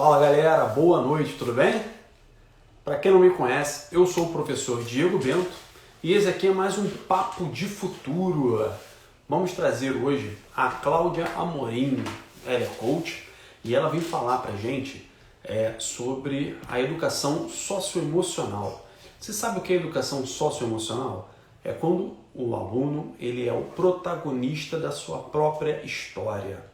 Fala galera, boa noite, tudo bem? Para quem não me conhece, eu sou o professor Diego Bento e esse aqui é mais um Papo de Futuro. Vamos trazer hoje a Cláudia Amorim, ela é coach e ela vem falar pra gente é, sobre a educação socioemocional. Você sabe o que é educação socioemocional? É quando o aluno ele é o protagonista da sua própria história.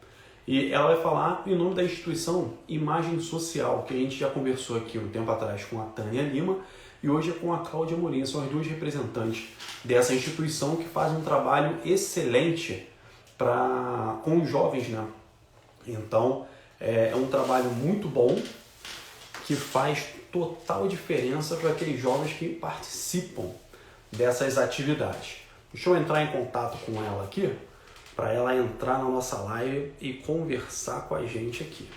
E ela vai falar em nome da instituição Imagem Social, que a gente já conversou aqui um tempo atrás com a Tânia Lima e hoje é com a Cláudia Morim. São as duas representantes dessa instituição que fazem um trabalho excelente pra, com os jovens. Né? Então, é, é um trabalho muito bom que faz total diferença para aqueles jovens que participam dessas atividades. Deixa eu entrar em contato com ela aqui para ela entrar na nossa live e conversar com a gente aqui.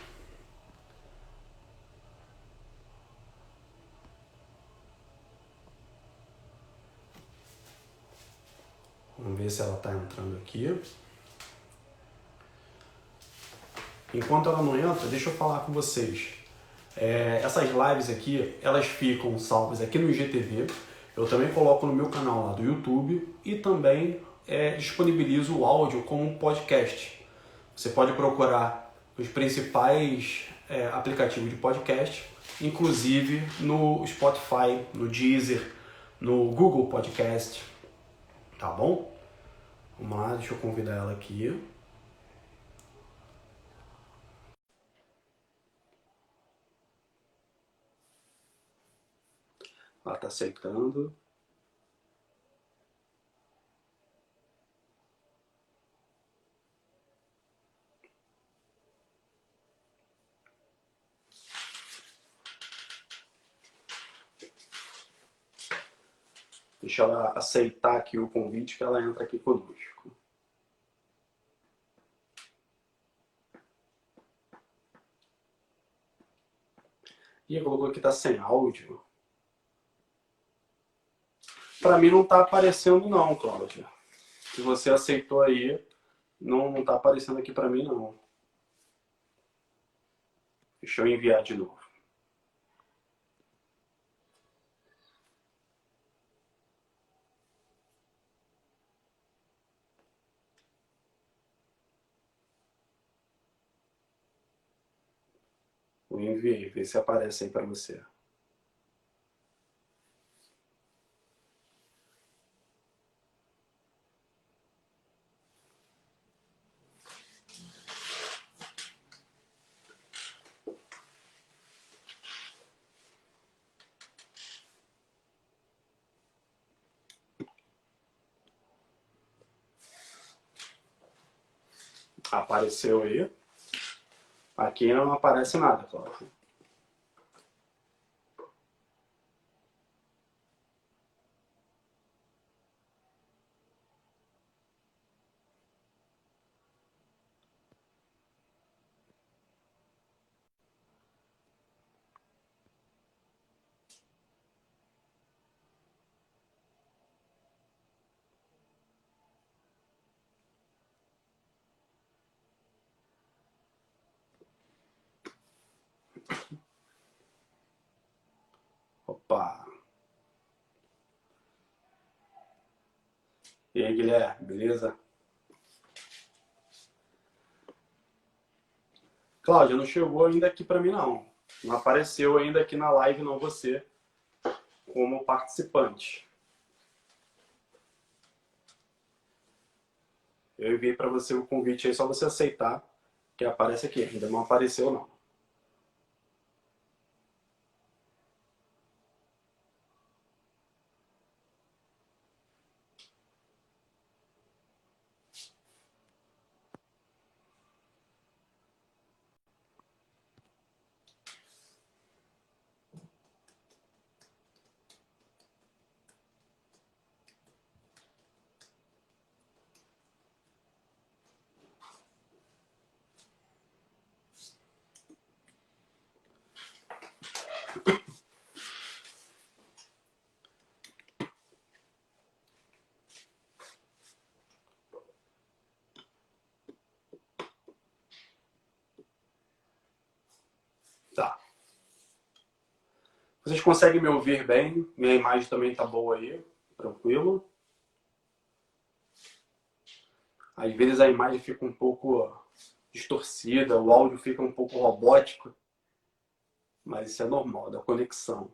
Vamos ver se ela está entrando aqui. Enquanto ela não entra, deixa eu falar com vocês. É, essas lives aqui, elas ficam salvas aqui no IGTV. Eu também coloco no meu canal lá do YouTube e também é, disponibilizo o áudio como podcast. Você pode procurar os principais é, aplicativos de podcast, inclusive no Spotify, no Deezer, no Google Podcast. Tá bom? Vamos lá, deixa eu convidar ela aqui. Ela está aceitando. Ela aceitar aqui o convite que ela entra aqui conosco. E colocou que tá sem áudio. Para mim não tá aparecendo não, Cláudia. Se você aceitou aí, não, não tá aparecendo aqui para mim não. Deixa eu enviar de novo. Vê se aparece aí para você. Apareceu aí. Aqui não aparece nada, Cláudio. Opa! E aí, Guilherme, beleza? Cláudia, não chegou ainda aqui para mim não. Não apareceu ainda aqui na live não você como participante. Eu enviei para você o convite aí, só você aceitar que aparece aqui. Ainda não apareceu não. Tá. Vocês conseguem me ouvir bem? Minha imagem também tá boa aí, tranquilo. Às vezes a imagem fica um pouco distorcida, o áudio fica um pouco robótico, mas isso é normal, da conexão.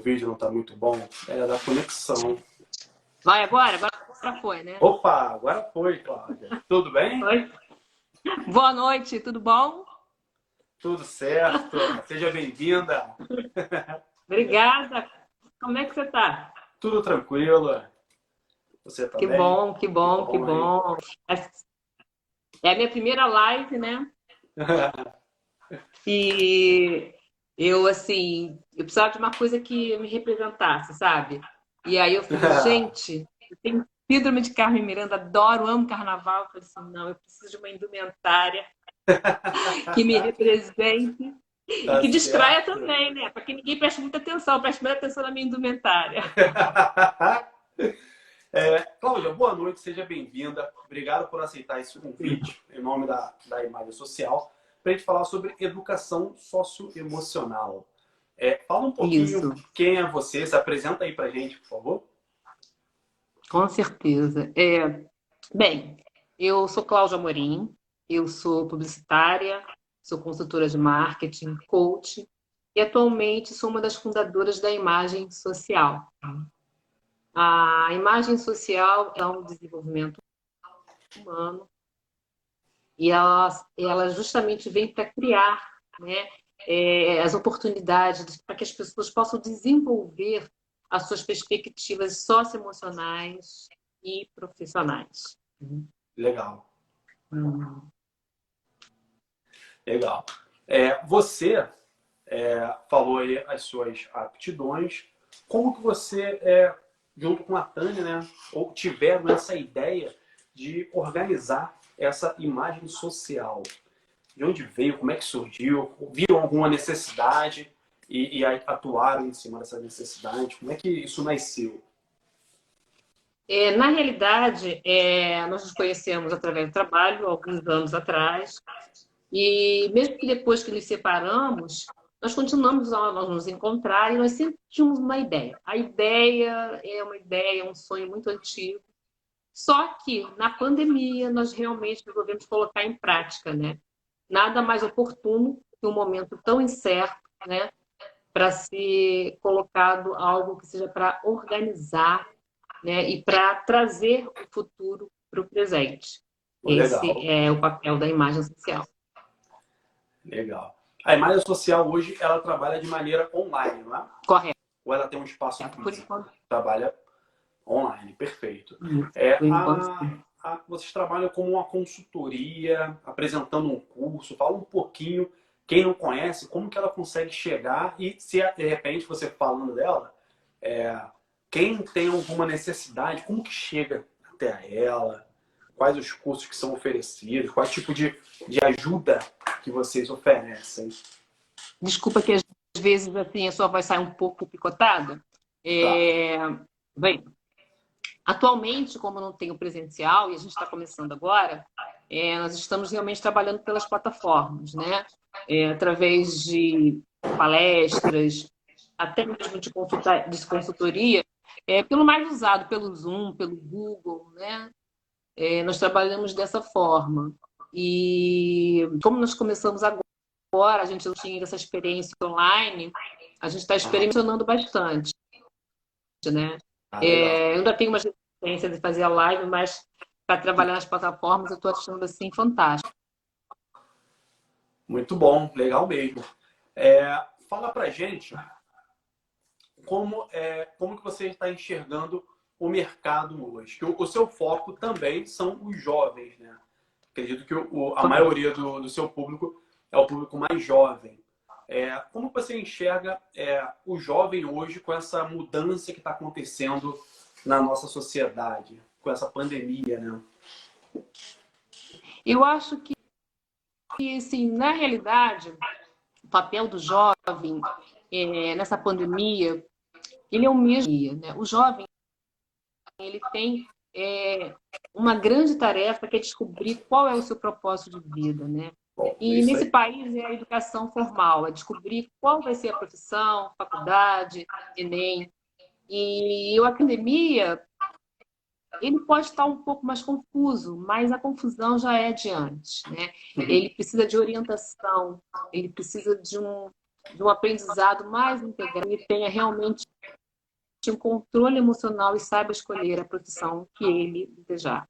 Meu vídeo não está muito bom. É da conexão. Vai agora? Agora foi, né? Opa, agora foi, Cláudia. Tudo bem? Oi. Boa noite, tudo bom? Tudo certo. Seja bem-vinda. Obrigada. Como é que você está? Tudo tranquilo. Você tá que bem? Bom, que bom, que bom, que bom. É a minha primeira live, né? e eu, assim, eu precisava de uma coisa que me representasse, sabe? E aí eu falei, gente, eu tenho síndrome de Carmen Miranda, adoro, amo carnaval. Eu falei assim, não, eu preciso de uma indumentária que me represente tá e que distraia também, né? Para que ninguém preste muita atenção, preste muita atenção na minha indumentária. É, Cláudia, boa noite, seja bem-vinda. Obrigado por aceitar esse convite em nome da, da Imagem Social para a gente falar sobre educação socioemocional. É, fala um pouquinho Isso. quem é você, se apresenta aí para a gente, por favor. Com certeza. É, bem, eu sou Cláudia Amorim, eu sou publicitária, sou consultora de marketing, coach e atualmente sou uma das fundadoras da Imagem Social. A imagem social é um desenvolvimento humano e ela, ela justamente vem para criar né, é, as oportunidades para que as pessoas possam desenvolver as suas perspectivas socioemocionais e profissionais. Legal. Hum. Legal. É, você é, falou aí as suas aptidões. Como que você, é, junto com a Tânia, né, ou tiveram essa ideia de organizar essa imagem social? De onde veio? Como é que surgiu? Viram alguma necessidade e, e atuaram em cima dessa necessidade? Como é que isso nasceu? É, na realidade, é, nós nos conhecemos através do trabalho, alguns anos atrás, e mesmo que depois que nos separamos, nós continuamos a nos encontrar e nós sempre tínhamos uma ideia. A ideia é uma ideia, um sonho muito antigo, só que na pandemia nós realmente resolvemos colocar em prática, né? Nada mais oportuno que um momento tão incerto, né? Para ser colocado algo que seja para organizar, né? E para trazer o futuro para o presente. Legal. Esse é o papel da imagem social. Legal. A imagem social hoje ela trabalha de maneira online, não é? Correto. Ou ela tem um espaço é, por enquanto. trabalha Online, perfeito. É, a, a, vocês trabalham como uma consultoria, apresentando um curso. Fala um pouquinho, quem não conhece, como que ela consegue chegar e se de repente você falando dela, é, quem tem alguma necessidade, como que chega até ela, quais os cursos que são oferecidos, qual tipo de, de ajuda que vocês oferecem. Desculpa que às vezes assim, a sua voz sai um pouco picotada. É... Tá. Bem, Atualmente, como não tem o presencial, e a gente está começando agora, é, nós estamos realmente trabalhando pelas plataformas, né? É, através de palestras, até mesmo de, consulta, de consultoria, é, pelo mais usado, pelo Zoom, pelo Google, né? É, nós trabalhamos dessa forma. E como nós começamos agora, a gente não tinha essa experiência online, a gente está experimentando bastante, né? Ah, é, eu ainda tenho uma experiência de fazer a live, mas para trabalhar nas plataformas eu estou achando assim fantástico. Muito bom, legal mesmo. É, fala para gente como, é, como que você está enxergando o mercado hoje. Que o, o, seu foco também são os jovens, né? Acredito que o, a maioria do, do seu público é o público mais jovem. É, como você enxerga é, o jovem hoje com essa mudança que está acontecendo na nossa sociedade com essa pandemia, né? Eu acho que, que assim, na realidade, o papel do jovem é, nessa pandemia, ele é o mesmo. Né? O jovem ele tem é, uma grande tarefa que é descobrir qual é o seu propósito de vida, né? Bom, e nesse aí. país é a educação formal, é descobrir qual vai ser a profissão, faculdade, Enem. E a academia, ele pode estar um pouco mais confuso, mas a confusão já é de antes, né? Uhum. Ele precisa de orientação, ele precisa de um, de um aprendizado mais integral, e tenha realmente um controle emocional e saiba escolher a profissão que ele desejar.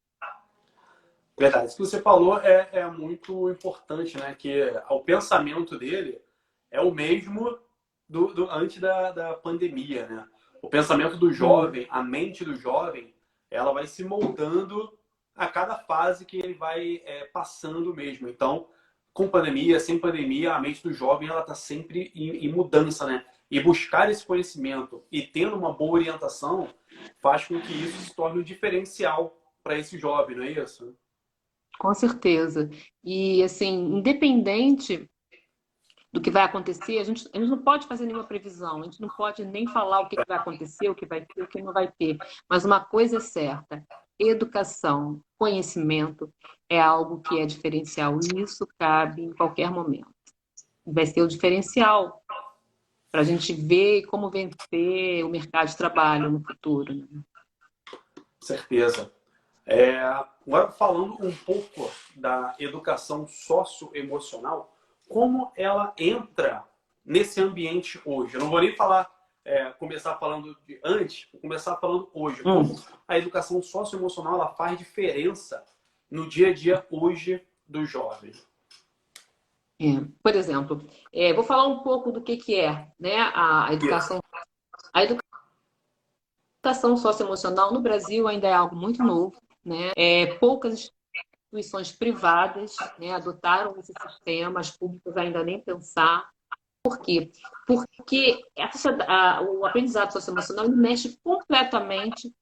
Verdade. Isso que você falou é, é muito importante, né? Que o pensamento dele é o mesmo do, do antes da, da pandemia, né? O pensamento do jovem, a mente do jovem, ela vai se moldando a cada fase que ele vai é, passando mesmo. Então, com pandemia, sem pandemia, a mente do jovem ela está sempre em, em, mudança, né? E buscar esse conhecimento e tendo uma boa orientação faz com que isso se torne um diferencial para esse jovem, não é isso? Com certeza. E, assim, independente do que vai acontecer, a gente, a gente não pode fazer nenhuma previsão, a gente não pode nem falar o que vai acontecer, o que vai ter, o que não vai ter. Mas uma coisa é certa: educação, conhecimento é algo que é diferencial. E isso cabe em qualquer momento. Vai ser o diferencial para a gente ver como vencer o mercado de trabalho no futuro. Né? Certeza. É, agora, falando um pouco da educação socioemocional, como ela entra nesse ambiente hoje? Eu não vou nem falar, é, começar falando de antes, vou começar falando hoje. Hum. Como a educação socioemocional ela faz diferença no dia a dia hoje do jovem? É, por exemplo, é, vou falar um pouco do que, que é né, a educação. A educação socioemocional no Brasil ainda é algo muito novo. Né? É, poucas instituições privadas né, adotaram esse sistema, as públicas ainda nem pensar. Por quê? Porque a, o aprendizado socioemocional mexe completamente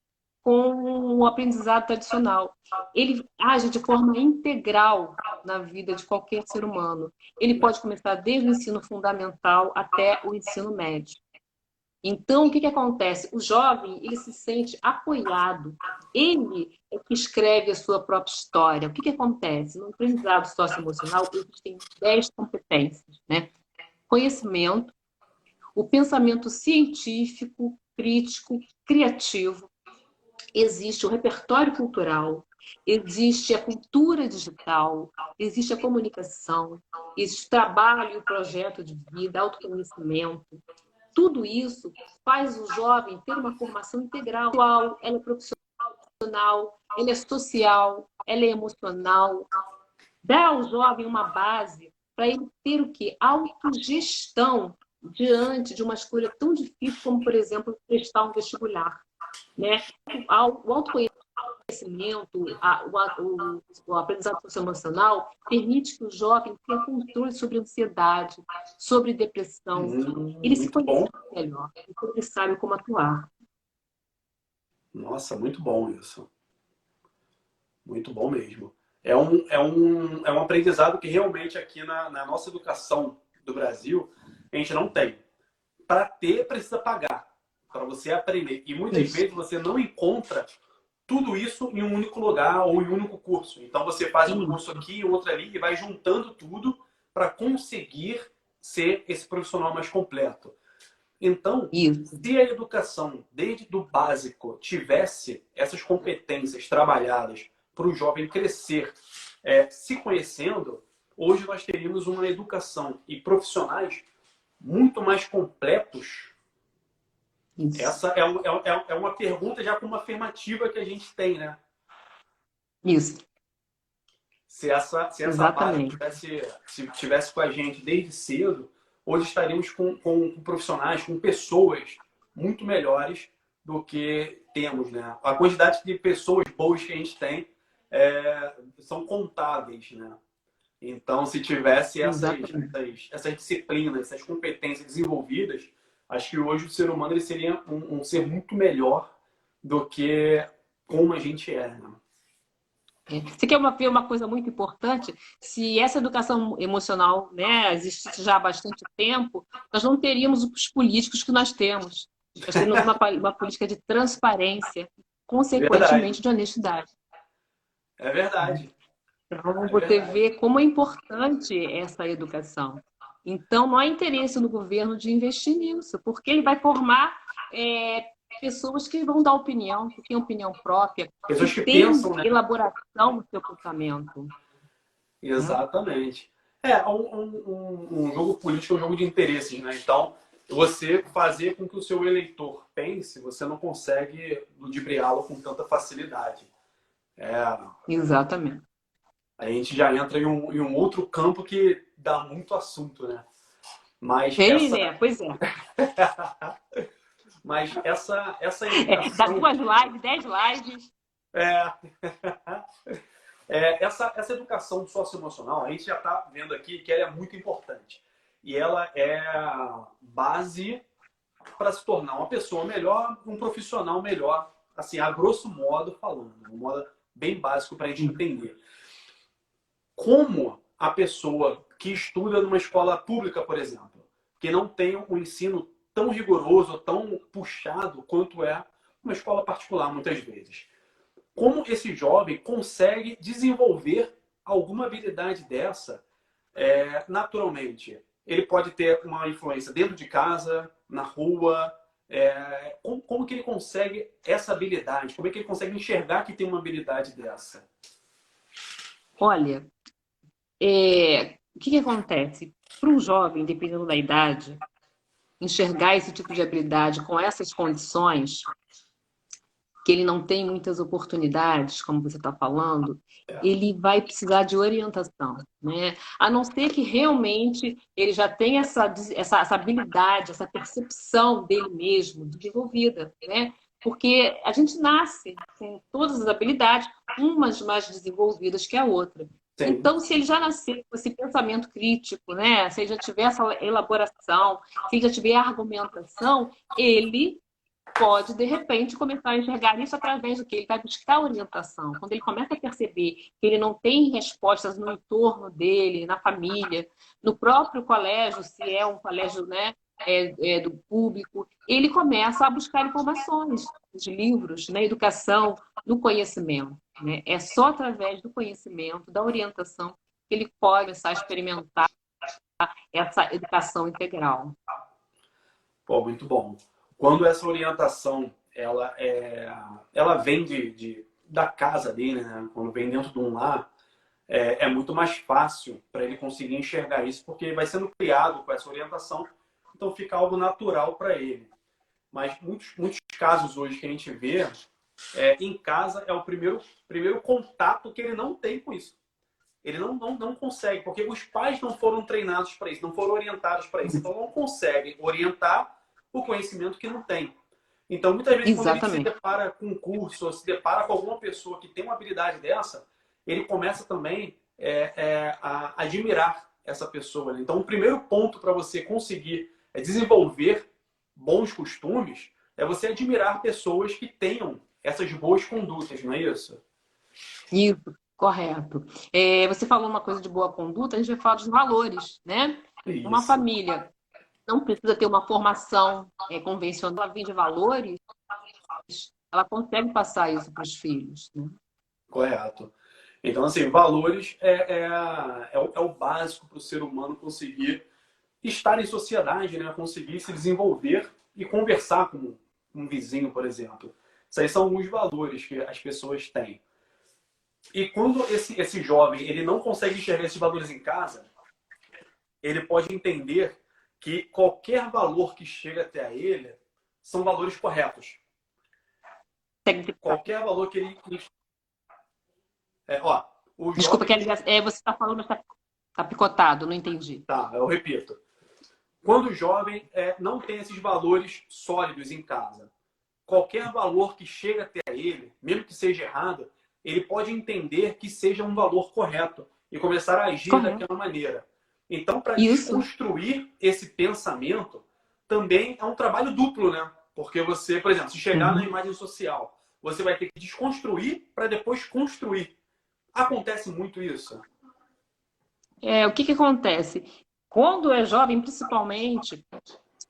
com o aprendizado tradicional. Ele age de forma integral na vida de qualquer ser humano. Ele pode começar desde o ensino fundamental até o ensino médio. Então, o que, que acontece? O jovem ele se sente apoiado. Ele é que escreve a sua própria história. O que, que acontece? No aprendizado socioemocional, existem 10 competências. Né? Conhecimento, o pensamento científico, crítico, criativo. Existe o repertório cultural, existe a cultura digital, existe a comunicação, existe o trabalho e o projeto de vida, autoconhecimento, tudo isso faz o jovem ter uma formação integral. Ela é profissional, ela é social, ela é emocional. Dá ao jovem uma base para ele ter o quê? Autogestão diante de uma escolha tão difícil como, por exemplo, prestar um vestibular. Né? O autoconhecimento conhecimento, a, o, o, aprendizado socioemocional permite que o jovem tenha controle sobre ansiedade, sobre depressão. Hum, ele se conhece bom. melhor, então ele sabe como atuar. Nossa, muito bom isso. Muito bom mesmo. É um, é um, é um aprendizado que realmente aqui na, na nossa educação do Brasil a gente não tem. Para ter, precisa pagar. Para você aprender. E muitas isso. vezes você não encontra tudo isso em um único lugar ou em um único curso. Então você faz um curso aqui, outro ali e vai juntando tudo para conseguir ser esse profissional mais completo. Então, isso. se a educação, desde do básico, tivesse essas competências trabalhadas para o jovem crescer é, se conhecendo, hoje nós teríamos uma educação e profissionais muito mais completos isso. Essa é, é, é, é uma pergunta já com uma afirmativa que a gente tem, né? Isso. Se essa, se essa base tivesse, se tivesse com a gente desde cedo, hoje estaríamos com, com, com profissionais, com pessoas muito melhores do que temos, né? A quantidade de pessoas boas que a gente tem é, são contáveis, né? Então, se tivesse essas, essas, essas, disciplinas, essas competências desenvolvidas, acho que hoje o ser humano ele seria um, um ser muito melhor do que como a gente é. Né? Você quer uma, uma coisa muito importante? Se essa educação emocional né, existisse já há bastante tempo, nós não teríamos os políticos que nós temos. Nós temos uma, uma política de transparência, consequentemente verdade. de honestidade. É verdade. Então, é você verdade. vê como é importante essa educação. Então, não há interesse no governo de investir nisso, porque ele vai formar é, pessoas que vão dar opinião, que têm opinião própria, pessoas que, pensam, né? elaboração no seu pensamento. Exatamente. É, um, um, um, jogo político é um jogo de interesses, né? Então, você fazer com que o seu eleitor pense, você não consegue ludibriá-lo com tanta facilidade. É... Exatamente. A gente já entra em um, em um outro campo que dá muito assunto, né? Mas Ele essa... é, pois é. Mas essa, essa educação... É, dá duas lives, dez lives. É. é. essa, essa educação socioemocional, a gente já está vendo aqui que ela é muito importante. E ela é base para se tornar uma pessoa melhor, um profissional melhor, assim, a grosso modo falando, um modo bem básico para a gente entender. Como a pessoa que estuda numa escola pública, por exemplo, que não tem um ensino tão rigoroso, tão puxado quanto é uma escola particular, muitas vezes. Como esse jovem consegue desenvolver alguma habilidade dessa é, naturalmente? Ele pode ter uma influência dentro de casa, na rua. É, como, como que ele consegue essa habilidade? Como é que ele consegue enxergar que tem uma habilidade dessa? Olha, é, o que, que acontece? Para um jovem, dependendo da idade, enxergar esse tipo de habilidade com essas condições, que ele não tem muitas oportunidades, como você está falando, ele vai precisar de orientação, né? A não ser que realmente ele já tenha essa, essa, essa habilidade, essa percepção dele mesmo desenvolvida, né? Porque a gente nasce com todas as habilidades, umas mais desenvolvidas que a outra. Sim. Então, se ele já nasceu com esse pensamento crítico, né? se ele já tiver essa elaboração, se ele já tiver argumentação, ele pode, de repente, começar a enxergar isso através do que ele vai buscar orientação. Quando ele começa a perceber que ele não tem respostas no entorno dele, na família, no próprio colégio, se é um colégio né, é, é, do público, ele começa a buscar informações de livros, na educação, no conhecimento. Né? É só através do conhecimento, da orientação, que ele pode começar a experimentar essa educação integral. Pô, muito bom. Quando essa orientação ela, é, ela vem de, de da casa dele, né? quando vem dentro de um lar, é, é muito mais fácil para ele conseguir enxergar isso, porque vai sendo criado com essa orientação, então fica algo natural para ele. Mas muitos, muitos casos hoje que a gente vê é, em casa é o primeiro, primeiro contato que ele não tem com isso. Ele não, não, não consegue, porque os pais não foram treinados para isso, não foram orientados para isso. Então não conseguem orientar o conhecimento que não tem. Então, muitas vezes, Exatamente. quando ele se depara com um curso, ou se depara com alguma pessoa que tem uma habilidade dessa, ele começa também é, é, a admirar essa pessoa. Então, o primeiro ponto para você conseguir é desenvolver bons costumes é você admirar pessoas que tenham essas boas condutas, não é isso? Isso, correto. É, você falou uma coisa de boa conduta, a gente vai falar dos valores, né? Isso. Uma família não precisa ter uma formação é, convencional, ela vem de valores, ela consegue passar isso para os filhos. Né? Correto. Então, assim, valores é, é, é, o, é o básico para o ser humano conseguir estar em sociedade, né? conseguir se desenvolver e conversar com um vizinho, por exemplo. Isso aí são alguns valores que as pessoas têm. E quando esse, esse jovem ele não consegue enxergar esses valores em casa, ele pode entender que qualquer valor que chega até ele são valores corretos. Qualquer valor que ele. É, ó, Desculpa, jovem... que é, você está falando, está tá picotado, não entendi. Tá, eu repito. Quando o jovem é, não tem esses valores sólidos em casa, qualquer valor que chega até ele, mesmo que seja errado, ele pode entender que seja um valor correto e começar a agir correto. daquela maneira. Então, para construir esse pensamento, também é um trabalho duplo, né? Porque você, por exemplo, se chegar uhum. na imagem social você vai ter que desconstruir para depois construir. Acontece muito isso? É, o que, que acontece? Quando é jovem, principalmente,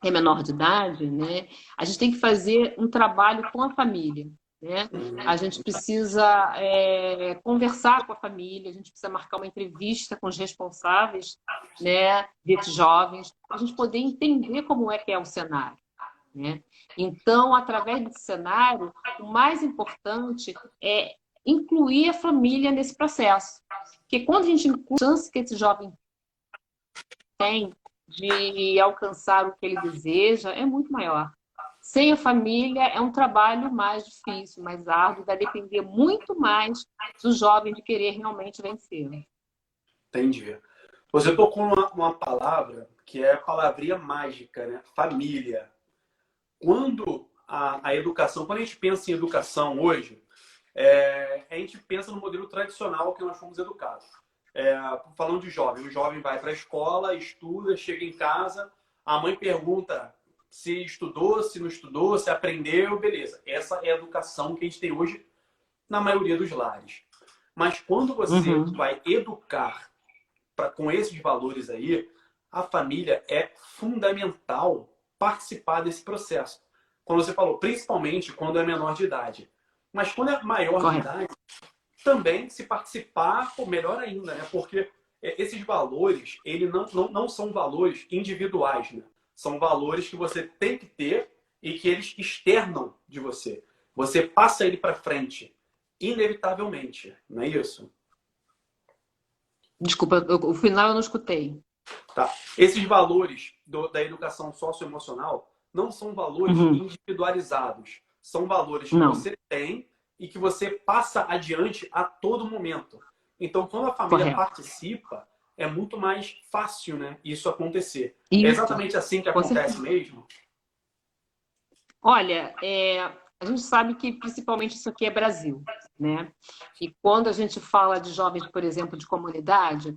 é menor de idade, né? A gente tem que fazer um trabalho com a família. Né? A gente precisa é, conversar com a família, a gente precisa marcar uma entrevista com os responsáveis né, desses jovens, para a gente poder entender como é que é o cenário. Né? Então, através desse cenário, o mais importante é incluir a família nesse processo. Porque quando a gente inclui a chance que esse jovem tem de alcançar o que ele deseja é muito maior. Sem a família é um trabalho mais difícil, mais árduo, vai depender muito mais do jovem de querer realmente vencer. Entendi. Você tocou uma, uma palavra que é a palavrinha mágica, né? Família. Quando a, a, educação, quando a gente pensa em educação hoje, é, a gente pensa no modelo tradicional que nós fomos educados. É, falando de jovem, o jovem vai para a escola, estuda, chega em casa, a mãe pergunta se estudou, se não estudou, se aprendeu, beleza. Essa é a educação que a gente tem hoje na maioria dos lares. Mas quando você uhum. vai educar pra, com esses valores aí, a família é fundamental participar desse processo. Quando você falou, principalmente quando é menor de idade. Mas quando é maior Correto. de idade, também se participar, pô, melhor ainda, né? Porque é, esses valores, ele não, não, não são valores individuais, né? São valores que você tem que ter e que eles externam de você. Você passa ele para frente, inevitavelmente, não é isso? Desculpa, o final eu não escutei. Tá. Esses valores do, da educação socioemocional não são valores uhum. individualizados. São valores que não. você tem e que você passa adiante a todo momento. Então, quando a família Correto. participa, é muito mais fácil, né, isso acontecer. É isso. É exatamente assim que acontece mesmo? Olha, é, a gente sabe que principalmente isso aqui é Brasil, né? E quando a gente fala de jovens, por exemplo, de comunidade,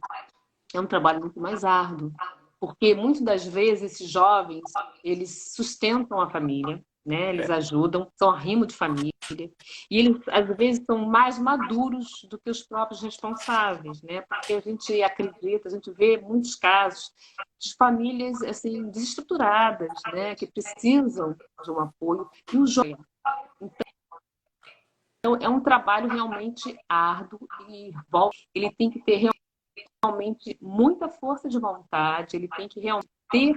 é um trabalho muito mais árduo, porque muitas das vezes esses jovens, eles sustentam a família, né? Eles é. ajudam, são arrimo de família. E eles, às vezes, são mais maduros do que os próprios responsáveis, né? Porque a gente acredita, a gente vê muitos casos de famílias, assim, desestruturadas, né? Que precisam de um apoio. E o jovem. Então, é um trabalho realmente árduo e ele tem que ter realmente muita força de vontade, ele tem que realmente ter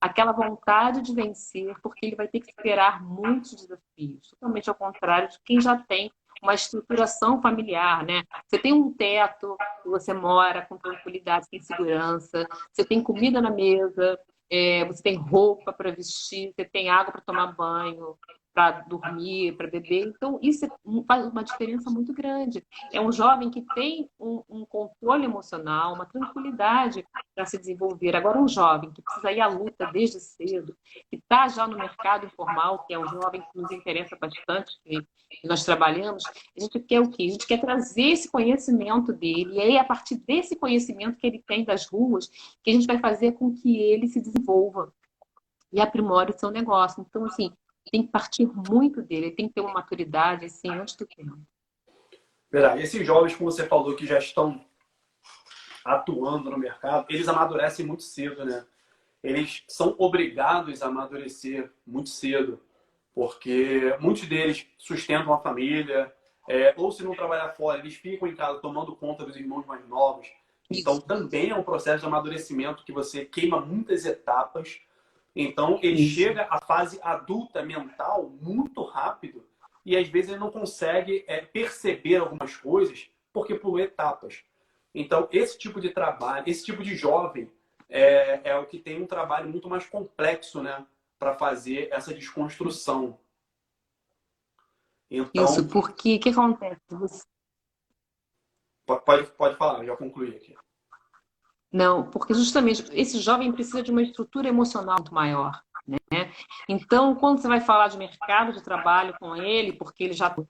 aquela vontade de vencer, porque ele vai ter que superar muitos desafios, totalmente ao contrário de quem já tem uma estruturação familiar, né? Você tem um teto, você mora com tranquilidade, tem segurança, você tem comida na mesa, é, você tem roupa para vestir, você tem água para tomar banho, para dormir, para beber. Então, isso é faz uma diferença muito grande. É um jovem que tem um, um controle emocional, uma tranquilidade para se desenvolver. Agora, um jovem que precisa ir à luta desde cedo, que está já no mercado informal, que é um jovem que nos interessa bastante, que nós trabalhamos, a gente quer o quê? A gente quer trazer esse conhecimento dele, e aí, a partir desse conhecimento que ele tem das ruas, que a gente vai fazer com que ele se desenvolva e aprimore o seu negócio. Então, assim, tem que partir muito dele, ele tem que ter uma maturidade assim antes do tempo. Verdade. Esses jovens, como você falou, que já estão atuando no mercado, eles amadurecem muito cedo, né? Eles são obrigados a amadurecer muito cedo, porque muitos deles sustentam a família, é, ou se não trabalhar fora, eles ficam em casa tomando conta dos irmãos mais novos. Então, Isso. também é um processo de amadurecimento que você queima muitas etapas então, ele Isso. chega à fase adulta mental muito rápido e às vezes ele não consegue é, perceber algumas coisas porque pulou etapas. Então, esse tipo de trabalho, esse tipo de jovem é, é o que tem um trabalho muito mais complexo, né? Para fazer essa desconstrução. Então, Isso, porque o que acontece? Você... Pode, pode falar, já concluí aqui. Não, porque justamente esse jovem precisa de uma estrutura emocional muito maior. Né? Então, quando você vai falar de mercado de trabalho com ele, porque ele já tem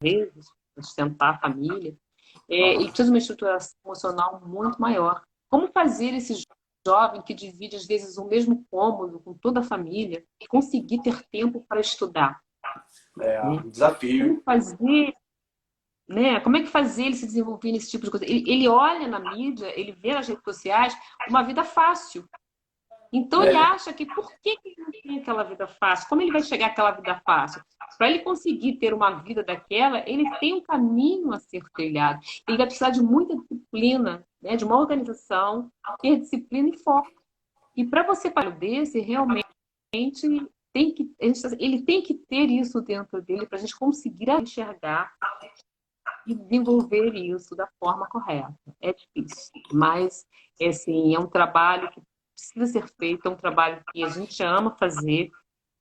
vezes sustentar a família, é, ele precisa de uma estrutura emocional muito maior. Como fazer esse jovem que divide às vezes o mesmo cômodo com toda a família conseguir ter tempo para estudar? É um desafio. Como fazer, né? Como é que fazer ele se desenvolver nesse tipo de coisa? Ele, ele olha na mídia, ele vê nas redes sociais uma vida fácil. Então é. ele acha que por que ele não tem aquela vida fácil? Como ele vai chegar àquela vida fácil? Para ele conseguir ter uma vida daquela, ele tem um caminho a ser trilhado. Ele vai precisar de muita disciplina, né? de uma organização, ter disciplina e foco. E para você para desse, realmente tem que, ele tem que ter isso dentro dele para a gente conseguir enxergar e desenvolver isso da forma correta. É difícil, mas assim, é um trabalho que precisa ser feito, é um trabalho que a gente ama fazer,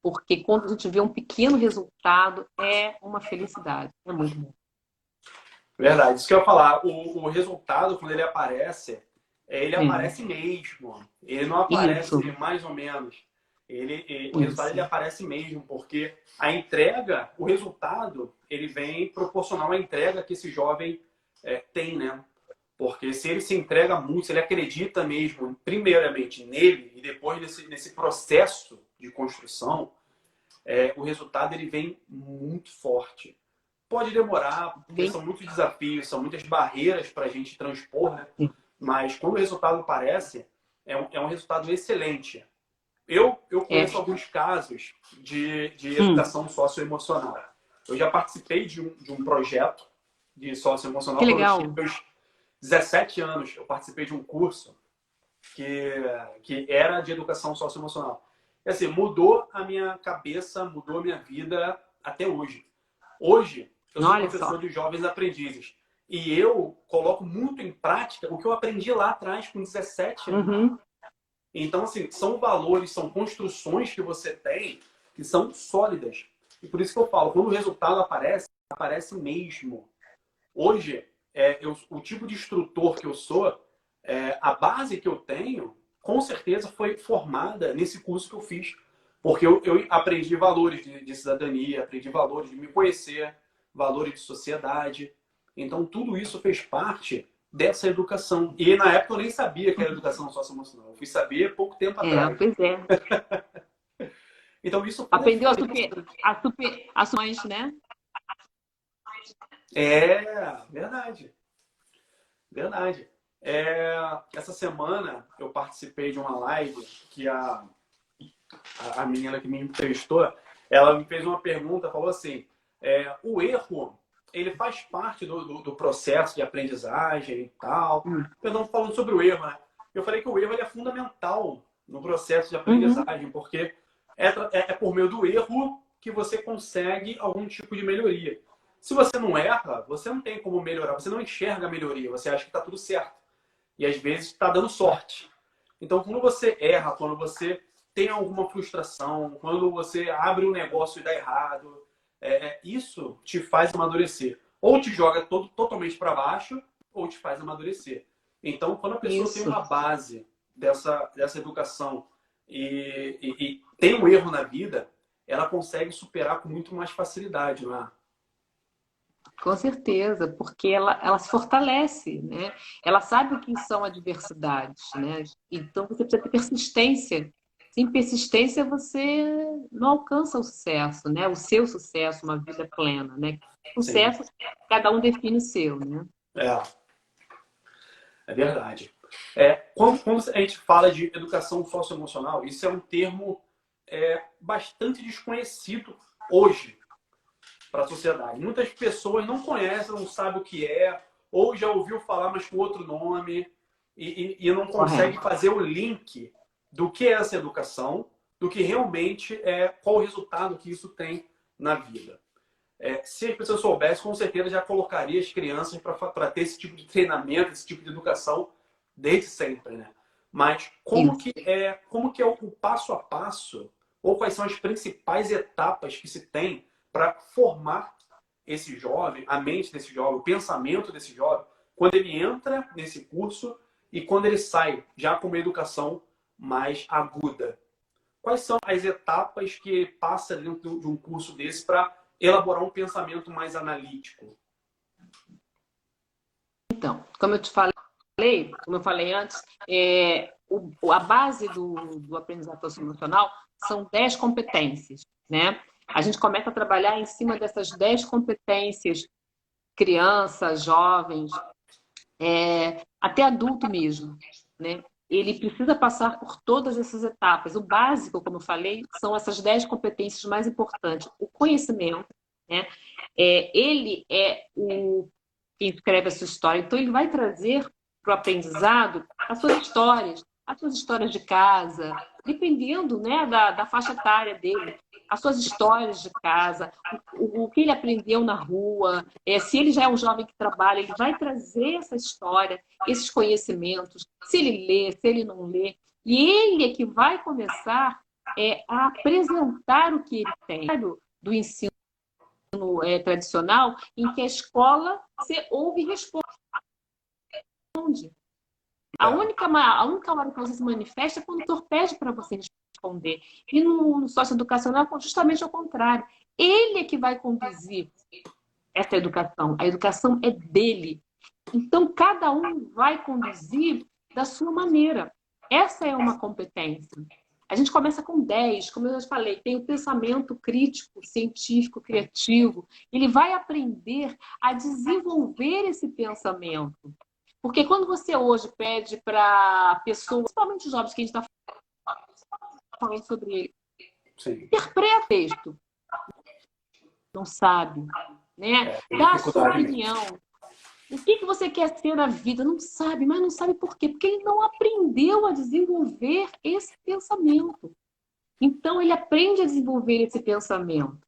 porque quando a gente vê um pequeno resultado, é uma felicidade. É muito bom. Verdade, isso que eu ia falar. O, o resultado, quando ele aparece, ele aparece mesmo. Ele não aparece mais ou menos. Ele, ele o resultado ele aparece mesmo, porque a entrega, o resultado, ele vem proporcional à entrega que esse jovem é, tem, né? Porque se ele se entrega muito, se ele acredita mesmo, primeiramente nele e depois nesse, nesse processo de construção, é, o resultado ele vem muito forte. Pode demorar, porque são muitos desafios, são muitas barreiras para a gente transpor, né? Mas quando o resultado aparece, é um, é um resultado excelente. Eu, eu conheço é. alguns casos de, de hum. educação hum. socioemocional. Eu já participei de um, de um projeto de socioemocional. Que legal. 17 anos eu participei de um curso que, que era de educação socioemocional. E assim, mudou a minha cabeça, mudou a minha vida até hoje. Hoje, eu sou Olha professor só. de jovens aprendizes. E eu coloco muito em prática o que eu aprendi lá atrás, com 17 anos. Uhum. Então, assim, são valores, são construções que você tem que são sólidas. E por isso que eu falo, quando o resultado aparece, aparece mesmo. Hoje, é, eu, o tipo de instrutor que eu sou, é, a base que eu tenho, com certeza foi formada nesse curso que eu fiz. Porque eu, eu aprendi valores de, de, cidadania, aprendi valores de me conhecer, valores de sociedade. Então, tudo isso fez parte dessa educação. E na época eu nem sabia que era educação socioemocional. Eu fui saber pouco tempo é, atrás. Pois é. então, isso... Aprendeu a super, a super ações, né? É, verdade. Verdade. É, essa semana eu participei de uma live que a, a, a menina que me entrevistou, ela me fez uma pergunta, falou assim, é, o erro, ele faz parte do, do, do, processo de aprendizagem e tal. Hum. Eu não falando sobre o erro, né? Eu falei que o erro é fundamental no processo de aprendizagem, uhum. porque é, é, é por meio do erro que você consegue algum tipo de melhoria. Se você não erra, você não tem como melhorar, você não enxerga a melhoria, você acha que está tudo certo. E às vezes está dando sorte. Então, quando você erra, quando você tem alguma frustração, quando você abre um negócio e dá errado, é, isso te faz amadurecer. Ou te joga todo, totalmente para baixo, ou te faz amadurecer. Então, quando a pessoa isso. tem uma base dessa, dessa educação e, e, e, tem um erro na vida, ela consegue superar com muito mais facilidade, não é? Com certeza, porque ela, ela se fortalece, né? Ela sabe o que são adversidades, né? Então você precisa ter persistência. Sem persistência você não alcança o sucesso, né? O seu sucesso, uma vida plena, né? Sucesso, Sim. cada um define o seu, né? É, é verdade. É, quando, quando a gente fala de educação socioemocional, isso é um termo é, bastante desconhecido hoje para a sociedade. Muitas pessoas não conhecem, não sabem o que é, ou já ouviu falar, mas com outro nome, e, e, e não consegue fazer o link do que é essa educação, do que realmente é, qual o resultado que isso tem na vida. É, se as pessoas soubessem, com certeza já colocaria as crianças para ter esse tipo de treinamento, esse tipo de educação desde sempre, né? Mas como que é, como que é o passo a passo, ou quais são as principais etapas que se tem para formar esse jovem, a mente desse jovem, o pensamento desse jovem, quando ele entra nesse curso e quando ele sai já com uma educação mais aguda. Quais são as etapas que passa dentro de um curso desse para elaborar um pensamento mais analítico? Então, como eu te falei, como eu falei antes, é, o, a base do, do aprendizado emocional são 10 competências, né? A gente começa a trabalhar em cima dessas 10 competências, crianças, jovens, é, até adulto mesmo, né? Ele precisa passar por todas essas etapas. O básico, como eu falei, são essas 10 competências mais importantes. O conhecimento, né? É, ele é o que escreve a sua história, então ele vai trazer para o aprendizado as suas histórias, as suas histórias de casa, dependendo né, da, da faixa etária dele, as suas histórias de casa, o, o que ele aprendeu na rua, é, se ele já é um jovem que trabalha, ele vai trazer essa história, esses conhecimentos, se ele lê, se ele não lê, e ele é que vai começar é, a apresentar o que ele tem do ensino é, tradicional, em que a escola você ouve e responde. A única, a única hora que você se manifesta é quando o doutor pede para você responder. E no, no socioeducacional, justamente ao contrário. Ele é que vai conduzir essa educação. A educação é dele. Então, cada um vai conduzir da sua maneira. Essa é uma competência. A gente começa com 10, como eu já falei, tem o pensamento crítico, científico, criativo. Ele vai aprender a desenvolver esse pensamento. Porque quando você hoje pede para pessoas, principalmente os jovens que a gente está falando sobre ele, Sim. interpreta texto, não sabe, né? É, Dá a sua opinião. O que, que você quer ser na vida? Não sabe, mas não sabe por quê? Porque ele não aprendeu a desenvolver esse pensamento. Então, ele aprende a desenvolver esse pensamento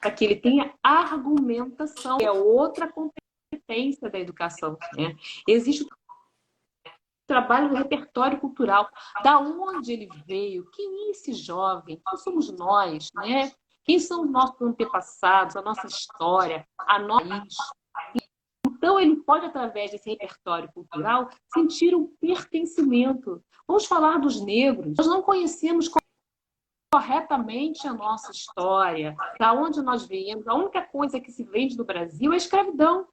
para que ele tenha argumentação. É outra competência competência da educação. Né? Existe o trabalho do repertório cultural, da onde ele veio, quem é esse jovem, quem somos nós, né? Quem são os nossos antepassados, a nossa história, a nossa então, ele pode, através desse repertório cultural, sentir um pertencimento. Vamos falar dos negros. Nós não conhecemos corretamente a nossa história, da onde nós viemos. A única coisa que se vende no Brasil é a escravidão.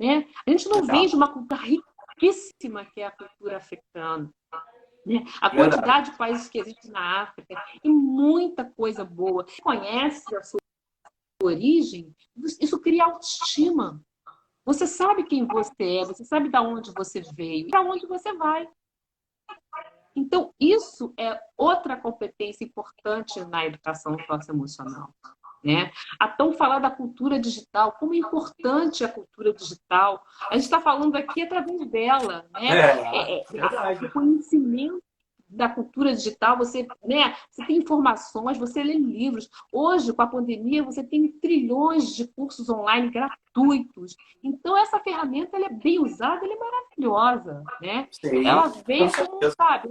Né? A gente não vem de uma cultura riquíssima que é a cultura africana. Né? A quantidade de países que existem na África e muita coisa boa. Você conhece a sua origem, isso cria autoestima. Você sabe quem você é, você sabe de onde você veio e para onde você vai. Então, isso é outra competência importante na educação socioemocional. Né? A tão falar da cultura digital, como é importante a cultura digital. A gente está falando aqui através dela. Né? É, é, é, o conhecimento da cultura digital, você, né, você tem informações, você lê livros. Hoje, com a pandemia, você tem trilhões de cursos online gratuitos. Então, essa ferramenta ela é bem usada, ela é maravilhosa. Né? Sim, ela vem como, sabe,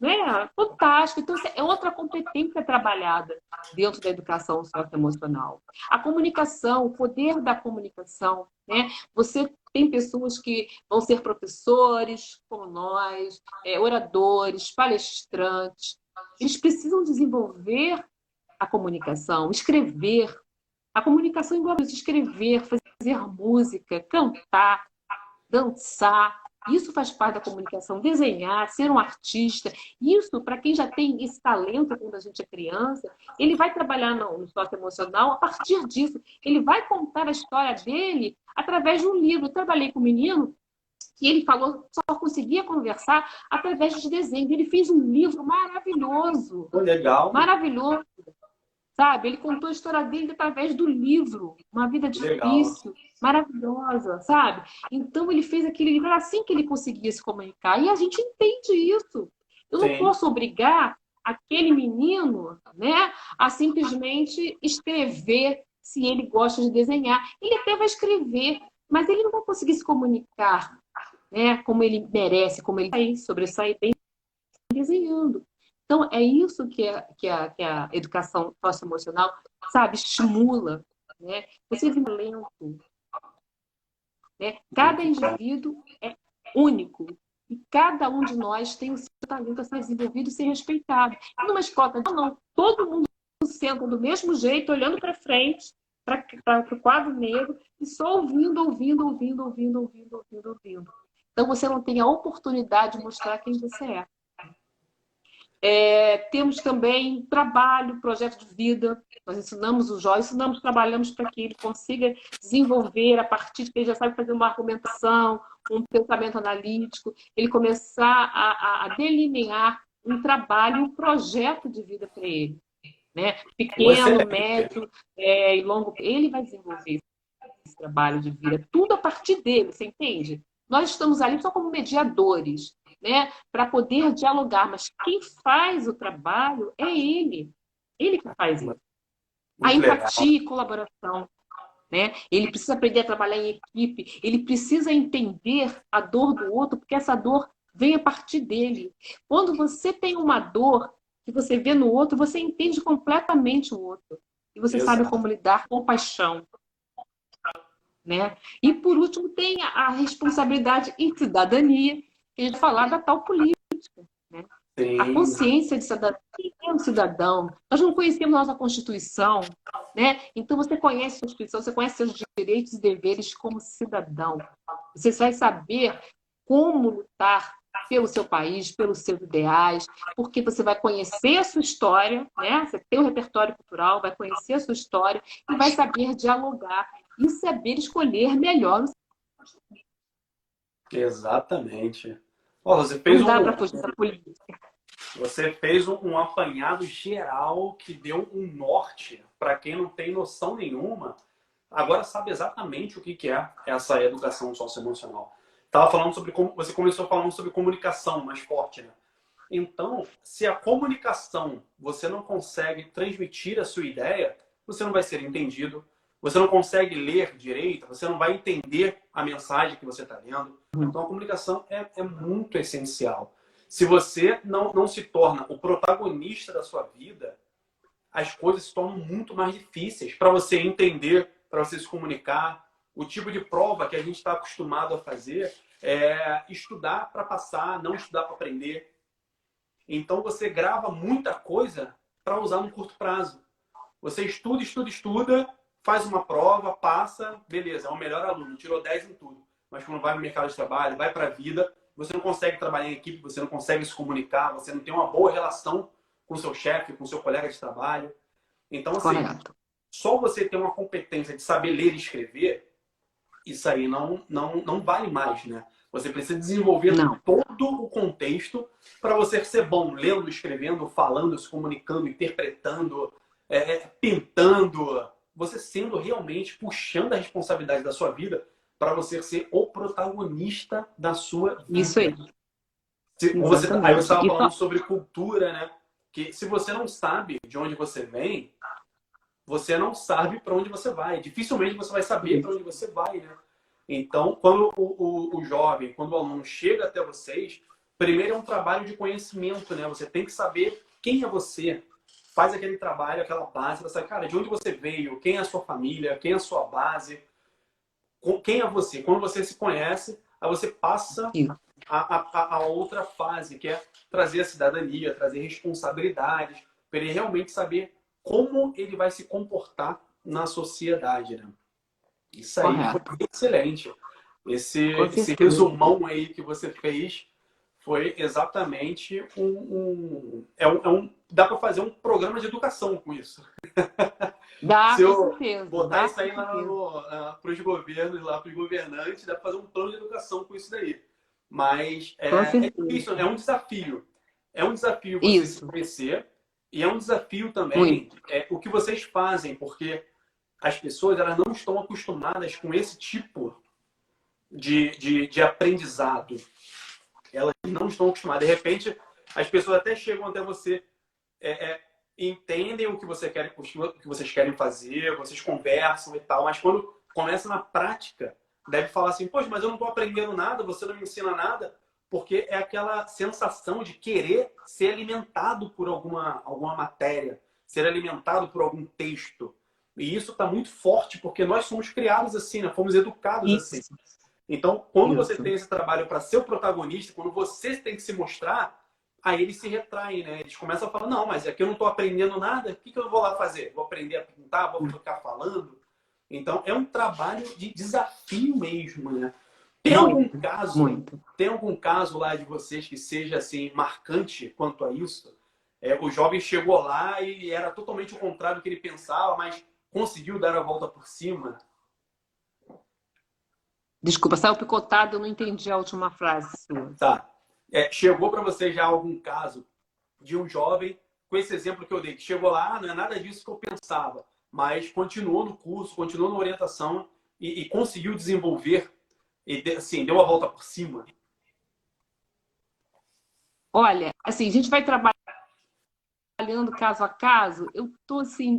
né? Fantástico. Então, é outra competência trabalhada dentro da educação socioemocional. A comunicação, o poder da comunicação. Né? Você tem pessoas que vão ser professores, como nós, é, oradores, palestrantes. Eles precisam desenvolver a comunicação, escrever. A comunicação envolve escrever, fazer música, cantar, dançar, isso faz parte da comunicação, desenhar, ser um artista. Isso, para quem já tem esse talento quando a gente é criança, ele vai trabalhar no, no emocional a partir disso. Ele vai contar a história dele através de um livro. Eu trabalhei com um menino que ele falou só conseguia conversar através de desenhos. Ele fez um livro maravilhoso. Legal. Maravilhoso. Sabe? Ele contou a história dele através do livro. Uma vida difícil, Legal. Maravilhosa, sabe? Então ele fez aquele livro assim que ele conseguia se comunicar. E a gente entende isso. Eu Sim. não posso obrigar aquele menino, né, a simplesmente escrever se ele gosta de desenhar. Ele até vai escrever, mas ele não vai conseguir se comunicar, né, como ele merece, como ele vai sobressair bem desenhando. Então, é isso que, é, que, a, que a educação socioemocional, sabe, estimula. Né? Você vive lento. Né? Cada indivíduo é único. E cada um de nós tem o seu talento a ser desenvolvido e ser respeitado. E numa escola, não, não. Todo mundo senta do mesmo jeito, olhando para frente, para o quadro negro, e só ouvindo, ouvindo, ouvindo, ouvindo, ouvindo, ouvindo, ouvindo. Então você não tem a oportunidade de mostrar quem você é. É, temos também trabalho, projeto de vida. Nós ensinamos o jovem, ensinamos, trabalhamos para que ele consiga desenvolver a partir de que ele já sabe fazer uma argumentação, um pensamento analítico, ele começar a, a delinear um trabalho, um projeto de vida para ele. Né? Pequeno, médio é, e longo. Ele vai desenvolver esse trabalho de vida. Tudo a partir dele, você entende? Nós estamos ali só como mediadores né, para poder dialogar, mas quem faz o trabalho é ele. Ele que faz isso. a empatia e colaboração. Né? Ele precisa aprender a trabalhar em equipe, ele precisa entender a dor do outro, porque essa dor vem a partir dele. Quando você tem uma dor que você vê no outro, você entende completamente o outro. E você Exato. sabe como lidar com paixão. Né? E por último, tem a responsabilidade e cidadania, gente falar da tal política. Né? A consciência de cidadão. Quem é um cidadão? Nós não conhecemos nossa Constituição, né? Então você conhece a Constituição, você conhece seus direitos e deveres como cidadão. Você vai saber como lutar pelo seu país, pelos seus ideais, porque você vai conhecer a sua história, né? Você tem o um repertório cultural, vai conhecer a sua história e vai saber dialogar e saber escolher melhor. Exatamente. Oh, você fez Não dá um... para fugir da política. Você fez um, apanhado geral que deu um norte para quem não tem noção nenhuma. Agora sabe exatamente o que, que é essa educação socioemocional. Tava falando sobre como você começou falando sobre comunicação mais forte, né? Então, se a comunicação você não consegue transmitir a sua ideia, você não vai ser entendido, você não consegue ler direito, você não vai entender a mensagem que você está lendo. Então a comunicação é, é, muito essencial. Se você não, não se torna o protagonista da sua vida, as coisas se tornam muito mais difíceis para você entender, para você se comunicar. O tipo de prova que a gente está acostumado a fazer é estudar para passar, não estudar para aprender. Então você grava muita coisa para usar no curto prazo. Você estuda, estuda, estuda, faz uma prova, passa, beleza, é o melhor aluno, tirou 10 em tudo. Mas quando vai no mercado de trabalho, vai para a vida, você não consegue trabalhar em equipe, você não consegue se comunicar, você não tem uma boa relação com seu chefe, com seu colega de trabalho. Então, assim, Correto. só você ter uma competência de saber ler e escrever, isso aí não, não, não vale mais, né? Você precisa desenvolver não. todo o contexto para você ser bom lendo, escrevendo, falando, se comunicando, interpretando, é, é pintando, você sendo realmente puxando a responsabilidade da sua vida para você ser o protagonista da sua vida. Isso aí. Se, você, aí você estava falando sobre cultura, né? Que se você não sabe de onde você vem, você não sabe para onde você vai. Dificilmente você vai saber para onde você vai, né? Então, quando o, o, o, jovem, quando o aluno chega até vocês, primeiro é um trabalho de conhecimento, né? Você tem que saber quem é você, faz aquele trabalho, aquela base, você cara, de onde você veio, quem é a sua família, quem é a sua base, quem é você. Quando você se conhece, aí você passa a, a, a outra fase, que é trazer a cidadania, trazer responsabilidades, para ele realmente saber como ele vai se comportar na sociedade, né? Isso aí Correto. foi excelente. Esse, esse resumão aí que você fez foi exatamente um, um, é um, é um dá para fazer um programa de educação com isso. Dá, Se eu certeza, botar dá, isso aí para os governos, lá para os governantes, dá para fazer um plano de educação com isso daí. Mas é, é difícil, é um desafio. É um desafio você isso. se conhecer e é um desafio também é, o que vocês fazem, porque as pessoas elas não estão acostumadas com esse tipo de, de, de aprendizado elas não estão acostumadas. De repente, as pessoas até chegam até você, é, é, entendem o que, você quer, o que vocês querem fazer, vocês conversam e tal, mas quando começa na prática, deve falar assim, poxa, mas eu não estou aprendendo nada, você não me ensina nada, porque é aquela sensação de querer ser alimentado por alguma, alguma matéria, ser alimentado por algum texto. E isso está muito forte, porque nós somos criados assim, né? fomos educados isso. assim. Então, quando Isso. você tem esse trabalho para ser o protagonista, quando você tem que se mostrar, aí eles se retraem, né? Eles começam a falar, não, mas aqui eu não estou aprendendo nada, o que, que eu vou lá fazer? Vou aprender a pintar, vou ficar falando? Então, é um trabalho de desafio mesmo, né? Tem algum caso, Muito. tem algum caso lá de vocês que seja assim marcante quanto a isso? é, o jovem chegou lá e era totalmente o contrário do que ele pensava, mas conseguiu dar a volta por cima. Desculpa, saiu picotado, eu não entendi a última frase. Tá. É, chegou para você já algum caso de um jovem, com esse exemplo que eu dei, que chegou lá, não é nada disso que eu pensava, mas continuou no curso, continuou na orientação e, e conseguiu desenvolver, e assim, deu a volta por cima? Olha, assim, a gente vai trabalhando caso a caso. Eu estou, assim,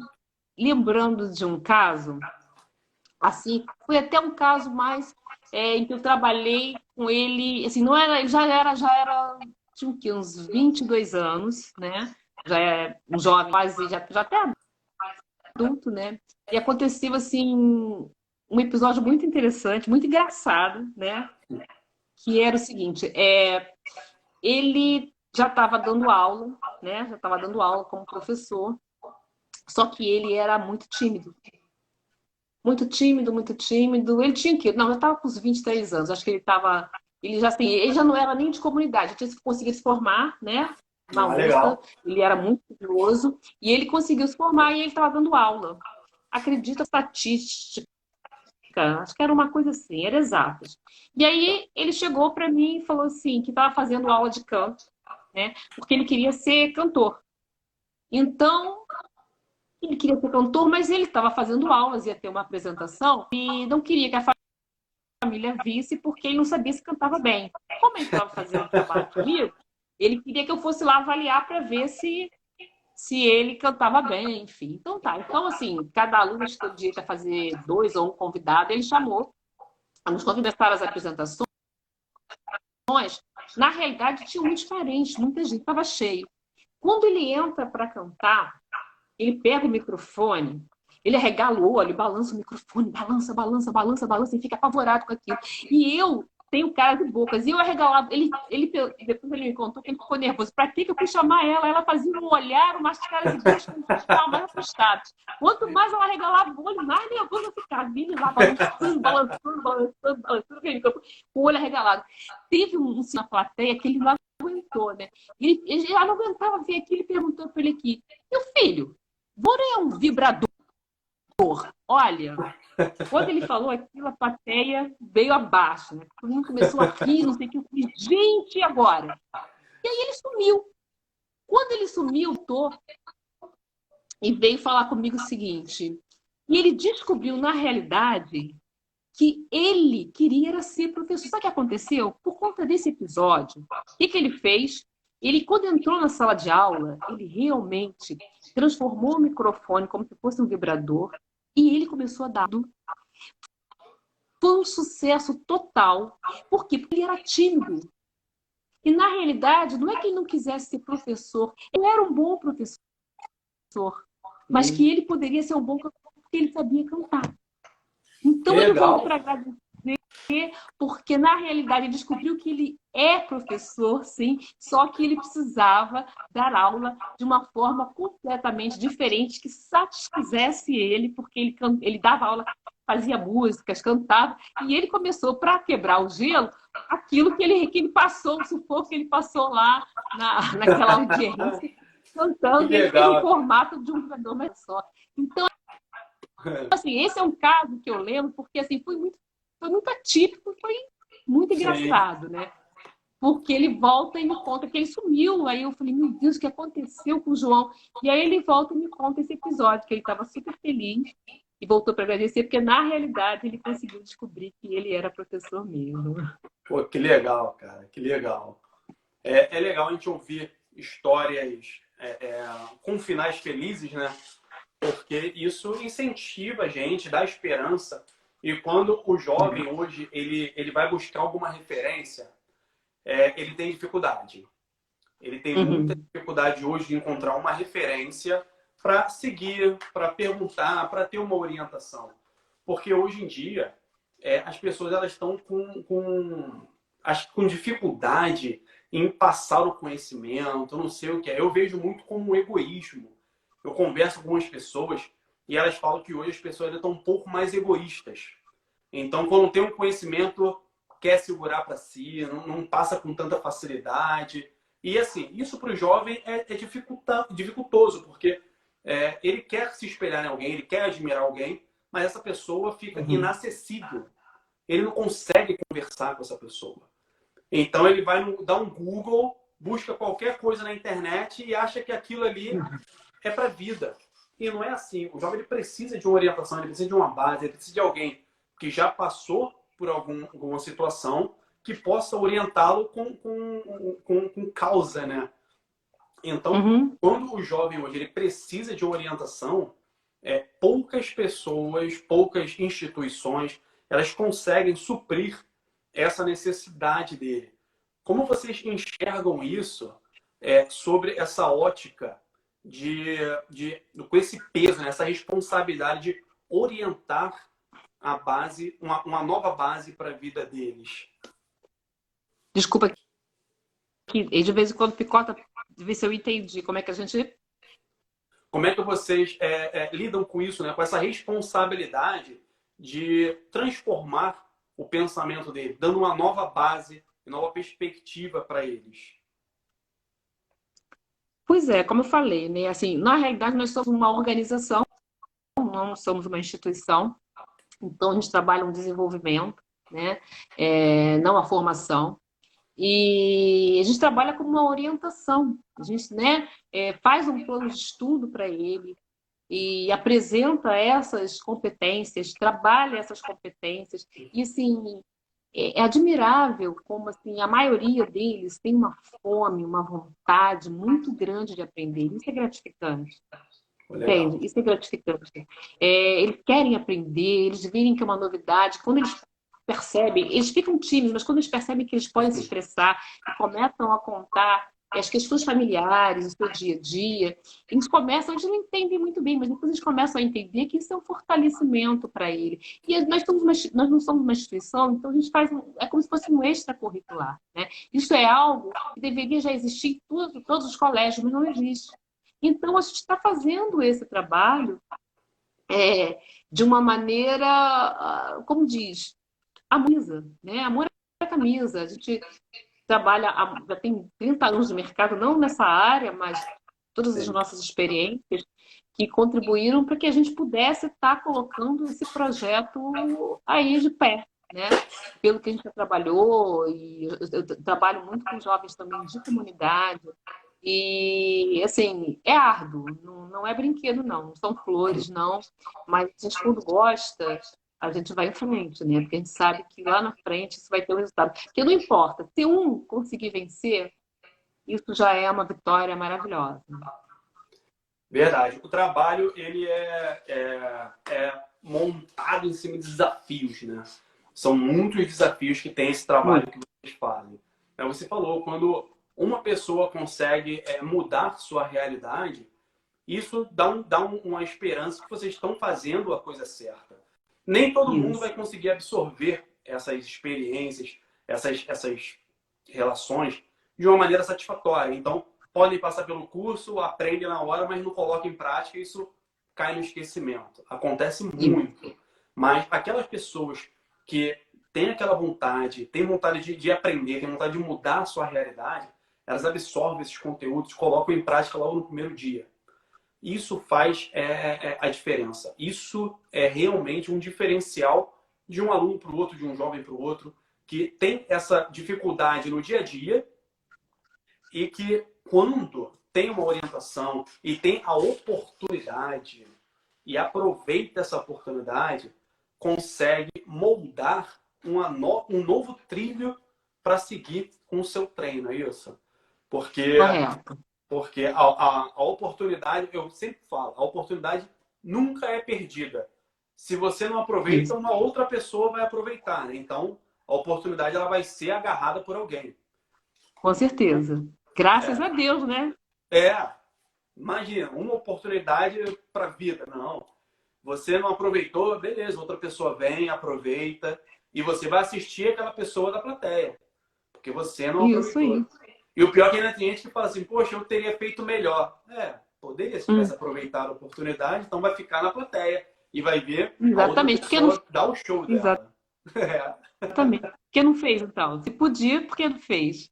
lembrando de um caso, assim, foi até um caso mais é, em que eu trabalhei com ele, assim, não era, ele já era, já era, tinha que, uns 22 anos, né? Já é um jovem, quase, já, já até adulto, né? E aconteceu, assim, um episódio muito interessante, muito engraçado, né? Que era o seguinte, é, ele já estava dando aula, né? Já estava dando aula como professor, só que ele era muito tímido muito tímido, muito tímido. Ele tinha que, não, eu estava com os 23 anos, acho que ele estava, ele já assim, ele já não era nem de comunidade, tinha conseguido se formar, né? Na ah, USP, ele era muito curioso e ele conseguiu se formar e ele estava dando aula. Acredita estatística, acho que era uma coisa assim, era exatas. E aí ele chegou para mim e falou assim que estava fazendo aula de canto, né? Porque ele queria ser cantor. Então ele queria ser cantor, mas ele estava fazendo aulas, ia ter uma apresentação e não queria que a família visse porque ele não sabia se cantava bem. Como ele estava fazendo trabalho comigo, ele queria que eu fosse lá avaliar para ver se se ele cantava bem, enfim. Então tá. Então, assim, cada aluno dia ia fazer dois ou um convidado, ele chamou. Nos para as apresentações, na realidade, tinha muito diferente, muita gente, estava cheio. Quando ele entra para cantar, ele pega o microfone, ele arregala o olho, balança o microfone, balança, balança, balança, balança e fica apavorado com aquilo. E eu tenho cara de bocas. E eu arregalava, ele, ele, depois ele me contou que ele ficou nervoso. Pra que eu fui chamar ela? Ela fazia um olhar, umas caras de bicho, ficava mais assustado. Quanto mais ela arregalava o olho, mais nervoso eu ficava. Ele lá balançando, balançando, balançando, balançando, com o olho arregalado. Teve um, um na plateia que ele não aguentou, né? Ele, ele não aguentava ver aquilo e perguntou para ele aqui: Meu filho, Bora é um vibrador. Olha, quando ele falou aquilo, a plateia veio abaixo, né? Todo mundo começou a rir, não sei o que. Gente, agora? E aí ele sumiu. Quando ele sumiu, tô e veio falar comigo o seguinte. E ele descobriu, na realidade, que ele queria ser professor. Sabe o que aconteceu? Por conta desse episódio, o que, que ele fez? Ele, quando entrou na sala de aula, ele realmente transformou o microfone como se fosse um vibrador e ele começou a dar. Foi um sucesso total. Por quê? Porque ele era tímido. E, na realidade, não é que ele não quisesse ser professor. Ele era um bom professor. Mas que ele poderia ser um bom professor porque ele sabia cantar. Então, ele veio para agradecer porque na realidade ele descobriu que ele é professor, sim, só que ele precisava dar aula de uma forma completamente diferente que satisfizesse ele, porque ele, ele dava aula, fazia músicas, cantava, e ele começou, para quebrar o gelo, aquilo que ele, que ele passou, o sufoco que ele passou lá na, naquela audiência, cantando em formato de um jogador mais só. Então, assim, esse é um caso que eu lembro, porque assim, foi muito foi muito atípico, foi muito engraçado, Sim. né? Porque ele volta e me conta que ele sumiu. Aí eu falei, meu Deus, o que aconteceu com o João? E aí ele volta e me conta esse episódio, que ele estava super feliz e voltou para agradecer, porque na realidade ele conseguiu descobrir que ele era professor mesmo. Pô, que legal, cara, que legal. É, é legal a gente ouvir histórias é, é, com finais felizes, né? Porque isso incentiva a gente, dá esperança e quando o jovem hoje ele, ele vai buscar alguma referência, é, ele tem dificuldade. Ele tem uhum. muita dificuldade hoje de encontrar uma referência para seguir, para perguntar, para ter uma orientação. Porque hoje em dia é, as pessoas elas estão com, com, com dificuldade em passar o conhecimento, não sei o que é. Eu vejo muito como um egoísmo. Eu converso com algumas pessoas e elas falam que hoje as pessoas estão um pouco mais egoístas. Então, quando tem um conhecimento, quer segurar para si, não, não, passa com tanta facilidade. E assim, isso para o jovem é, é dificultoso, porque é, ele quer se espelhar em alguém, ele quer admirar alguém, mas essa pessoa fica uhum. inacessível. Ele não consegue conversar com essa pessoa. Então ele vai no, dar um Google, busca qualquer coisa na internet e acha que aquilo ali uhum. é para vida. E não é assim. O jovem ele precisa de uma orientação, ele precisa de uma base, ele precisa de alguém que já passou por algum, alguma situação que possa orientá-lo com, com, com, com, causa, né? Então, uhum. quando o jovem hoje ele precisa de orientação, é, poucas pessoas, poucas instituições, elas conseguem suprir essa necessidade dele. Como vocês enxergam isso é, sobre essa ótica de, de, com esse peso, né, essa responsabilidade de orientar a base, uma, uma nova base para a vida deles? Desculpa, que de vez em quando picota, ver se eu entendi como é que a gente. Como é que vocês é, é, lidam com isso, né? com essa responsabilidade de transformar o pensamento dele, dando uma nova base, nova perspectiva para eles? Pois é, como eu falei, né? Assim, na realidade, nós somos uma organização, não somos uma instituição. Então, a gente trabalha um desenvolvimento, né? É, não a formação. E a gente trabalha com uma orientação. A gente né, é, faz um plano de estudo para ele e apresenta essas competências, trabalha essas competências. E, assim, é, é admirável como assim, a maioria deles tem uma fome, uma vontade muito grande de aprender. Isso é gratificante. Entende? Isso é gratificante. É, eles querem aprender, eles veem que é uma novidade. Quando eles percebem, eles ficam tímidos, mas quando eles percebem que eles podem se expressar começam a contar as questões familiares, o seu dia a dia, eles começam, eles não entendem muito bem, mas depois eles começam a entender que isso é um fortalecimento para ele. E nós, somos uma, nós não somos uma instituição, então a gente faz, um, é como se fosse um extracurricular. Né? Isso é algo que deveria já existir em tudo, todos os colégios, mas não existe. Então a gente está fazendo esse trabalho é, de uma maneira, ah, como diz, a camisa, né? Amor é a camisa. A gente trabalha, já tem 30 anos de mercado, não nessa área, mas todas as nossas experiências que contribuíram para que a gente pudesse estar colocando esse projeto aí de pé, né? Pelo que a gente já trabalhou, e eu trabalho muito com jovens também de comunidade, e, assim, é árduo, não, não é brinquedo, não, não são flores, não, mas a gente, quando gosta, a gente vai em frente, né? Porque a gente sabe que lá na frente isso vai ter um resultado. Porque não importa, se um conseguir vencer, isso já é uma vitória maravilhosa. Verdade. O trabalho, ele é, é, é montado em cima de desafios, né? São muitos desafios que tem esse trabalho que vocês fazem. É, você falou, quando uma pessoa consegue é, mudar sua realidade, isso dá, um, dá uma esperança que vocês estão fazendo a coisa certa nem todo Isso. mundo vai conseguir absorver essas experiências, essas, essas relações de uma maneira satisfatória. Então, podem passar pelo curso, aprendem na hora, mas não colocam em prática, isso cai no esquecimento. Acontece muito. Mas aquelas pessoas que têm aquela vontade, têm vontade de, de aprender, têm vontade de mudar a sua realidade, elas absorvem esses conteúdos, colocam em prática logo no primeiro dia. Isso faz é, é, a diferença. Isso é realmente um diferencial de um aluno para o outro, de um jovem para o outro, que tem essa dificuldade no dia a dia e que quando tem uma orientação e tem a oportunidade e aproveita essa oportunidade, consegue moldar no, um novo trilho para seguir com o seu treino, é isso? Porque Correto. Porque a, a, a, oportunidade, eu sempre falo, a oportunidade nunca é perdida. Se você não aproveita, uma outra pessoa vai aproveitar. Né? Então, a oportunidade ela vai ser agarrada por alguém. Com certeza. Graças é. a Deus, né? É. Imagina, uma oportunidade para a vida. Não. Você não aproveitou, beleza, outra pessoa vem, aproveita, e você vai assistir aquela pessoa da plateia. Porque você não Isso aproveitou. Aí. E o pior é que ainda tem gente que fala assim, poxa, eu teria feito melhor. É, poderia se tivesse hum. aproveitado a oportunidade, então vai ficar na plateia e vai ver Exatamente. outra não... dar o show dela. É. Exatamente. Por que não fez, então? Se podia, por que não fez?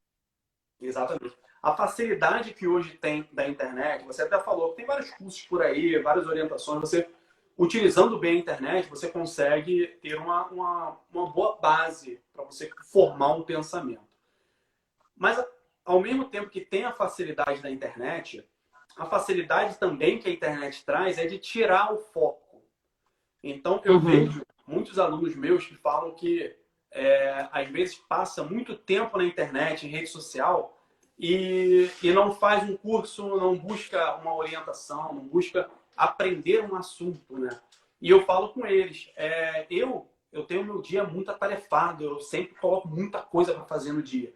Exatamente. a facilidade que hoje tem da internet, você até falou que tem vários cursos por aí, várias orientações, você utilizando bem a internet, você consegue ter uma, uma, uma boa base para você formar um pensamento. Mas, ao mesmo tempo que tem a facilidade da internet, a facilidade também que a internet traz é de tirar o foco. Então, eu uhum. vejo muitos alunos meus que falam que, é, às vezes, passa muito tempo na internet, em rede social, e, e não faz um curso, não busca uma orientação, não busca aprender um assunto, né? E eu falo com eles, é, eu eu tenho meu dia muito atarefado, eu sempre coloco muita coisa para fazer no dia.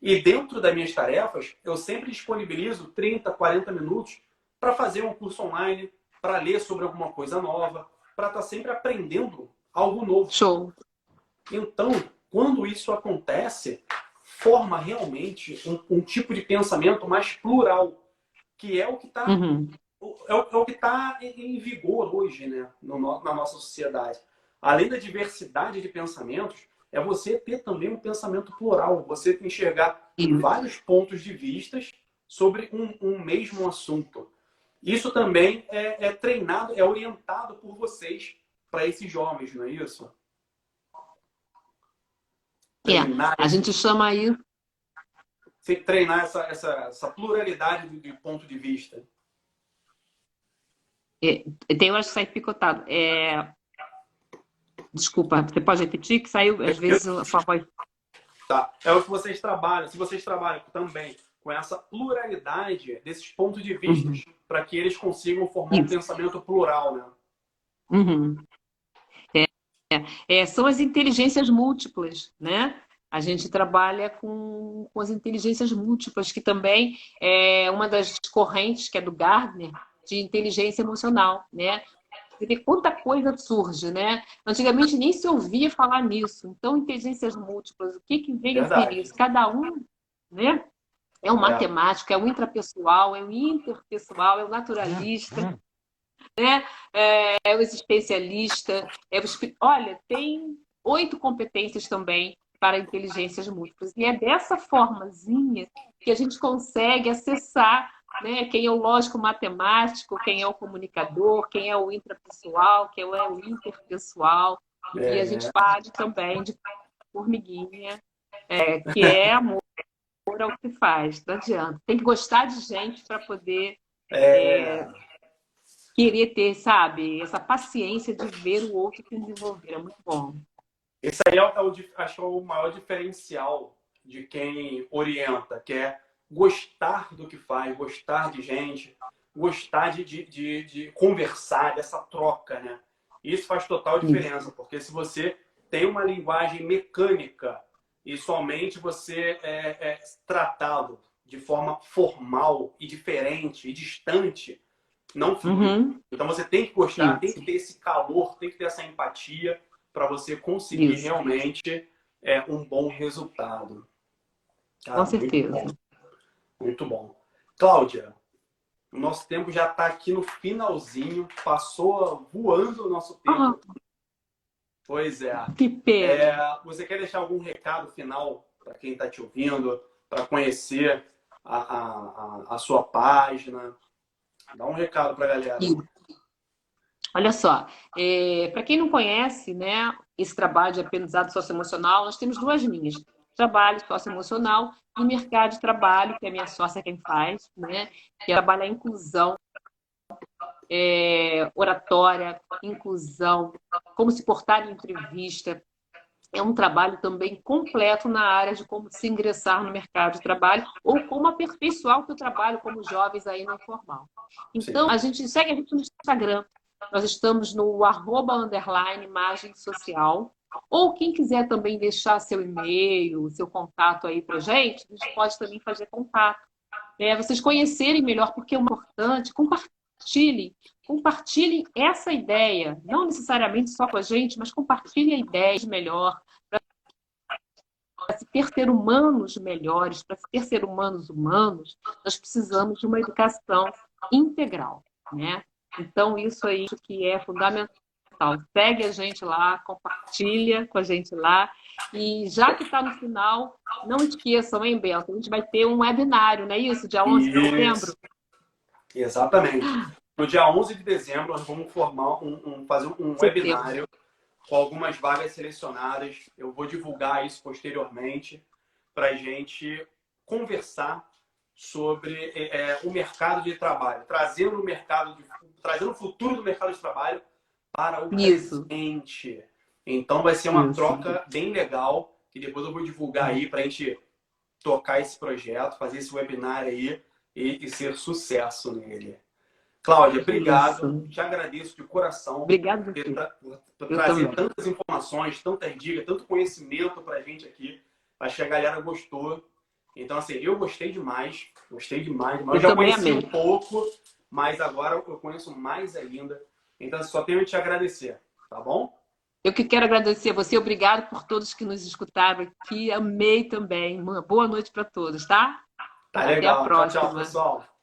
E dentro das minhas tarefas, eu sempre disponibilizo 30, 40 minutos para fazer um curso online, para ler sobre alguma coisa nova, para estar tá sempre aprendendo algo novo. Show. Então, quando isso acontece, forma realmente um, um tipo de pensamento mais plural, que é o que está uhum é o, é o que está em vigor hoje né, no, na nossa sociedade. Além da diversidade de pensamentos, é você ter também um pensamento plural, você enxergar vários pontos de vistas sobre um, um mesmo assunto. Isso também é, é, treinado, é orientado por vocês para esses jovens, não é isso? É, a gente chama isso. Treinar essa, essa, essa pluralidade de, de ponto de vista. É, tem horas que sai picotado. É... Desculpa, você pode repetir que saiu, às vezes, a sua voz. Tá. É o que vocês trabalham. Se vocês trabalham também com essa pluralidade desses pontos de vista, uhum. para que eles consigam formar Isso. um pensamento plural, né? Uhum. É, é, são as inteligências múltiplas, né? A gente trabalha com, com as inteligências múltiplas, que também é uma das correntes, que é do Gardner, de inteligência emocional, né? Você vê quanta coisa surge, né? Antigamente nem se ouvia falar nisso. Então, inteligências múltiplas, o que, que vem a ser isso? Cada um, né? É um é. matemático, é o intrapessoal, é o interpessoal, é o naturalista, uhum. né? É, é o existencialista. É o... Olha, tem oito competências também para inteligências múltiplas. E é dessa formazinha que a gente consegue acessar né? quem é o lógico matemático, quem é o comunicador, quem é o intrapessoal, quem é o interpessoal. É. E a gente fala também de formiguinha, é, que é amor ao que faz, não adianta. Tem que gostar de gente para poder é. é. querer ter, sabe, essa paciência de ver o outro se desenvolver. É muito bom. Esse aí é, o, é acho, é o maior diferencial de quem orienta, que é gostar do que faz, gostar de gente, gostar de, de, de, de conversar, dessa troca, né? Isso faz total diferença, porque se você tem uma linguagem mecânica e somente você é, é tratá-lo de forma formal e diferente e distante, não flui. Uhum. Então você tem que gostar, tem que ter esse calor, tem que ter essa empatia para você conseguir Isso. realmente é, um bom resultado. Tá? Com certeza. Muito bom. Cláudia, o nosso tempo já está aqui no finalzinho, passou voando o nosso tempo. Uhum. Pois é. Que pena. É, você quer deixar algum recado final para quem está te ouvindo, para conhecer a, a, a, sua página? Dá um recado para a galera. Olha só, é, para quem não conhece, né, esse trabalho de aprendizado socioemocional, nós temos duas linhas trabalho socioemocional e mercado de trabalho, que é a minha sócia quem faz, né? que trabalha a inclusão, é, oratória, inclusão, como se portar em entrevista. É um trabalho também completo na área de como se ingressar no mercado de trabalho ou como aperfeiçoar o seu trabalho como jovens aí no formal. Então, Sim. a gente segue a gente no Instagram. Nós estamos no arroba underline imagem social. Ou quem quiser também deixar seu e-mail, seu contato aí para gente, a gente pode também fazer contato. É, vocês conhecerem melhor, porque é importante, compartilhem. Compartilhem essa ideia, não necessariamente só com a gente, mas compartilhem a ideia melhor, para se ter ser humanos melhores, para se ter ser humanos humanos, nós precisamos de uma educação integral, né? Então, isso aí que é fundamental Total. Segue a gente lá, compartilha com a gente lá. E já que está no final, não esqueçam, hein, Bento? A gente vai ter um webinário, não é isso? Dia 11 de dezembro? Exatamente. No dia 11 de dezembro, nós vamos formar um, um fazer um webinário com algumas vagas selecionadas. Eu vou divulgar isso posteriormente para a gente conversar sobre é, é, o mercado de trabalho, trazendo o mercado, de, trazendo o futuro do mercado de trabalho para o isso. presente. Então vai ser uma isso. troca bem legal e depois eu vou divulgar aí para a gente tocar esse projeto, fazer esse webinar aí e, e ser sucesso nele. Cláudia, obrigado. Isso. Te agradeço de coração obrigado, por, por trazer também. tantas informações, tantas dicas, tanto conhecimento para a gente aqui. Acho que a galera gostou. Então, assim, eu gostei demais. Gostei demais. Mas eu, eu já conheci amei. um pouco, mas agora eu conheço mais ainda. Então, só tenho a te agradecer, tá bom? Eu que quero agradecer a você. Obrigado por todos que nos escutaram aqui. Amei também. Uma boa noite para todos, tá? Tá Até legal. a próxima. Tchau, tchau, pessoal.